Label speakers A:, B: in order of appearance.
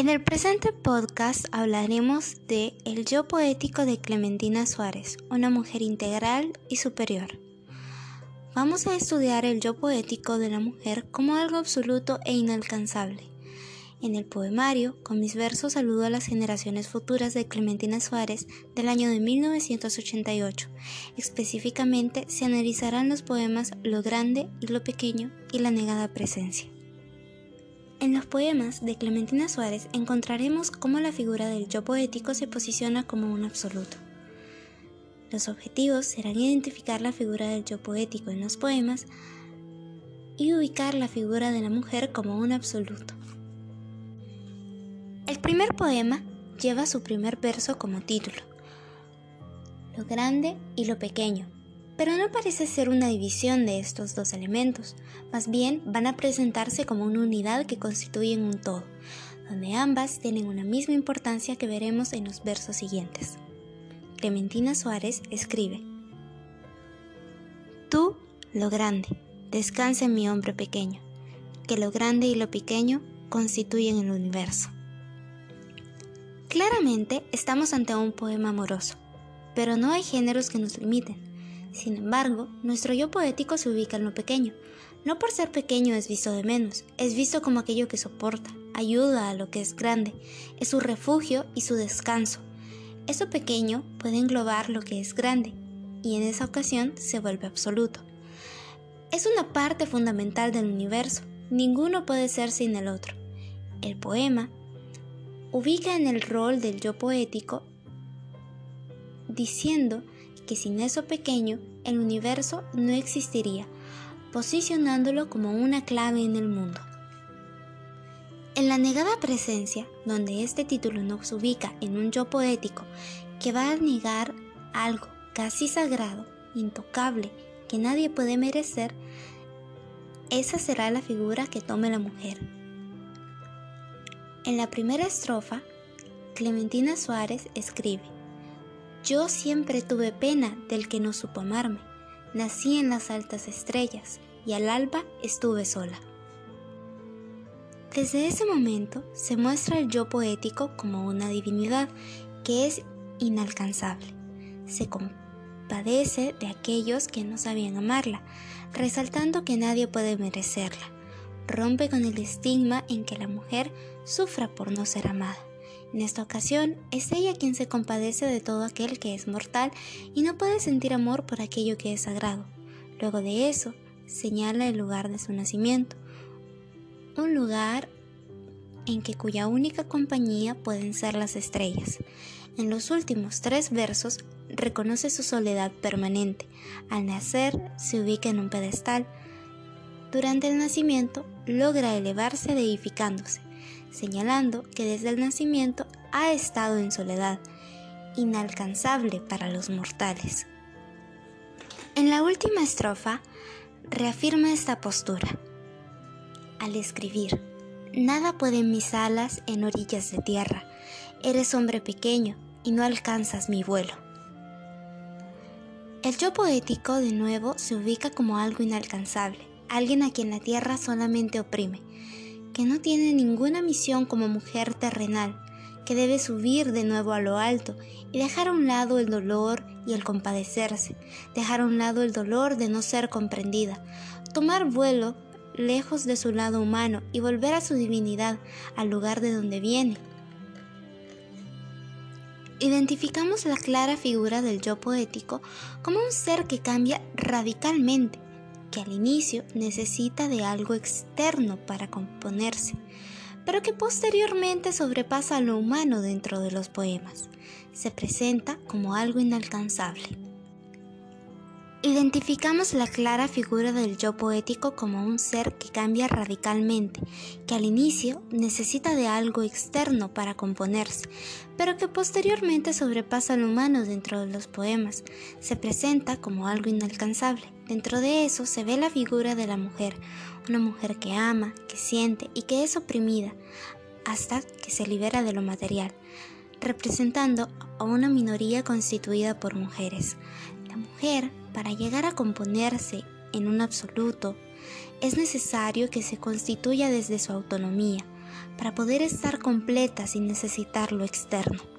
A: En el presente podcast hablaremos de El yo poético de Clementina Suárez, una mujer integral y superior. Vamos a estudiar el yo poético de la mujer como algo absoluto e inalcanzable. En el poemario, con mis versos saludo a las generaciones futuras de Clementina Suárez del año de 1988. Específicamente se analizarán los poemas Lo grande y lo pequeño y la negada presencia. En los poemas de Clementina Suárez encontraremos cómo la figura del yo poético se posiciona como un absoluto. Los objetivos serán identificar la figura del yo poético en los poemas y ubicar la figura de la mujer como un absoluto. El primer poema lleva su primer verso como título, Lo grande y lo pequeño, pero no parece ser una división de estos dos elementos, más bien van a presentarse como una unidad que constituyen un todo, donde ambas tienen una misma importancia que veremos en los versos siguientes. Clementina Suárez escribe, Tú, lo grande, descansa en mi hombre pequeño, que lo grande y lo pequeño constituyen el universo. Claramente estamos ante un poema amoroso, pero no hay géneros que nos limiten. Sin embargo, nuestro yo poético se ubica en lo pequeño. No por ser pequeño es visto de menos, es visto como aquello que soporta, ayuda a lo que es grande, es su refugio y su descanso. Eso pequeño puede englobar lo que es grande, y en esa ocasión se vuelve absoluto. Es una parte fundamental del universo, ninguno puede ser sin el otro. El poema ubica en el rol del yo poético diciendo que sin eso pequeño el universo no existiría, posicionándolo como una clave en el mundo. En la negada presencia, donde este título nos ubica en un yo poético que va a negar algo casi sagrado, intocable, que nadie puede merecer, esa será la figura que tome la mujer, en la primera estrofa, Clementina Suárez escribe, Yo siempre tuve pena del que no supo amarme, nací en las altas estrellas y al alba estuve sola. Desde ese momento se muestra el yo poético como una divinidad que es inalcanzable. Se compadece de aquellos que no sabían amarla, resaltando que nadie puede merecerla rompe con el estigma en que la mujer sufra por no ser amada. En esta ocasión es ella quien se compadece de todo aquel que es mortal y no puede sentir amor por aquello que es sagrado. Luego de eso, señala el lugar de su nacimiento, un lugar en que cuya única compañía pueden ser las estrellas. En los últimos tres versos reconoce su soledad permanente. Al nacer se ubica en un pedestal, durante el nacimiento logra elevarse deificándose, señalando que desde el nacimiento ha estado en soledad, inalcanzable para los mortales. En la última estrofa reafirma esta postura. Al escribir, nada pueden mis alas en orillas de tierra, eres hombre pequeño y no alcanzas mi vuelo. El yo poético de nuevo se ubica como algo inalcanzable, alguien a quien la tierra solamente oprime, que no tiene ninguna misión como mujer terrenal, que debe subir de nuevo a lo alto y dejar a un lado el dolor y el compadecerse, dejar a un lado el dolor de no ser comprendida, tomar vuelo lejos de su lado humano y volver a su divinidad, al lugar de donde viene. Identificamos la clara figura del yo poético como un ser que cambia radicalmente, que al inicio necesita de algo externo para componerse, pero que posteriormente sobrepasa lo humano dentro de los poemas. Se presenta como algo inalcanzable. Identificamos la clara figura del yo poético como un ser que cambia radicalmente, que al inicio necesita de algo externo para componerse, pero que posteriormente sobrepasa lo humano dentro de los poemas. Se presenta como algo inalcanzable. Dentro de eso se ve la figura de la mujer, una mujer que ama, que siente y que es oprimida, hasta que se libera de lo material, representando a una minoría constituida por mujeres. La mujer, para llegar a componerse en un absoluto, es necesario que se constituya desde su autonomía, para poder estar completa sin necesitar lo externo.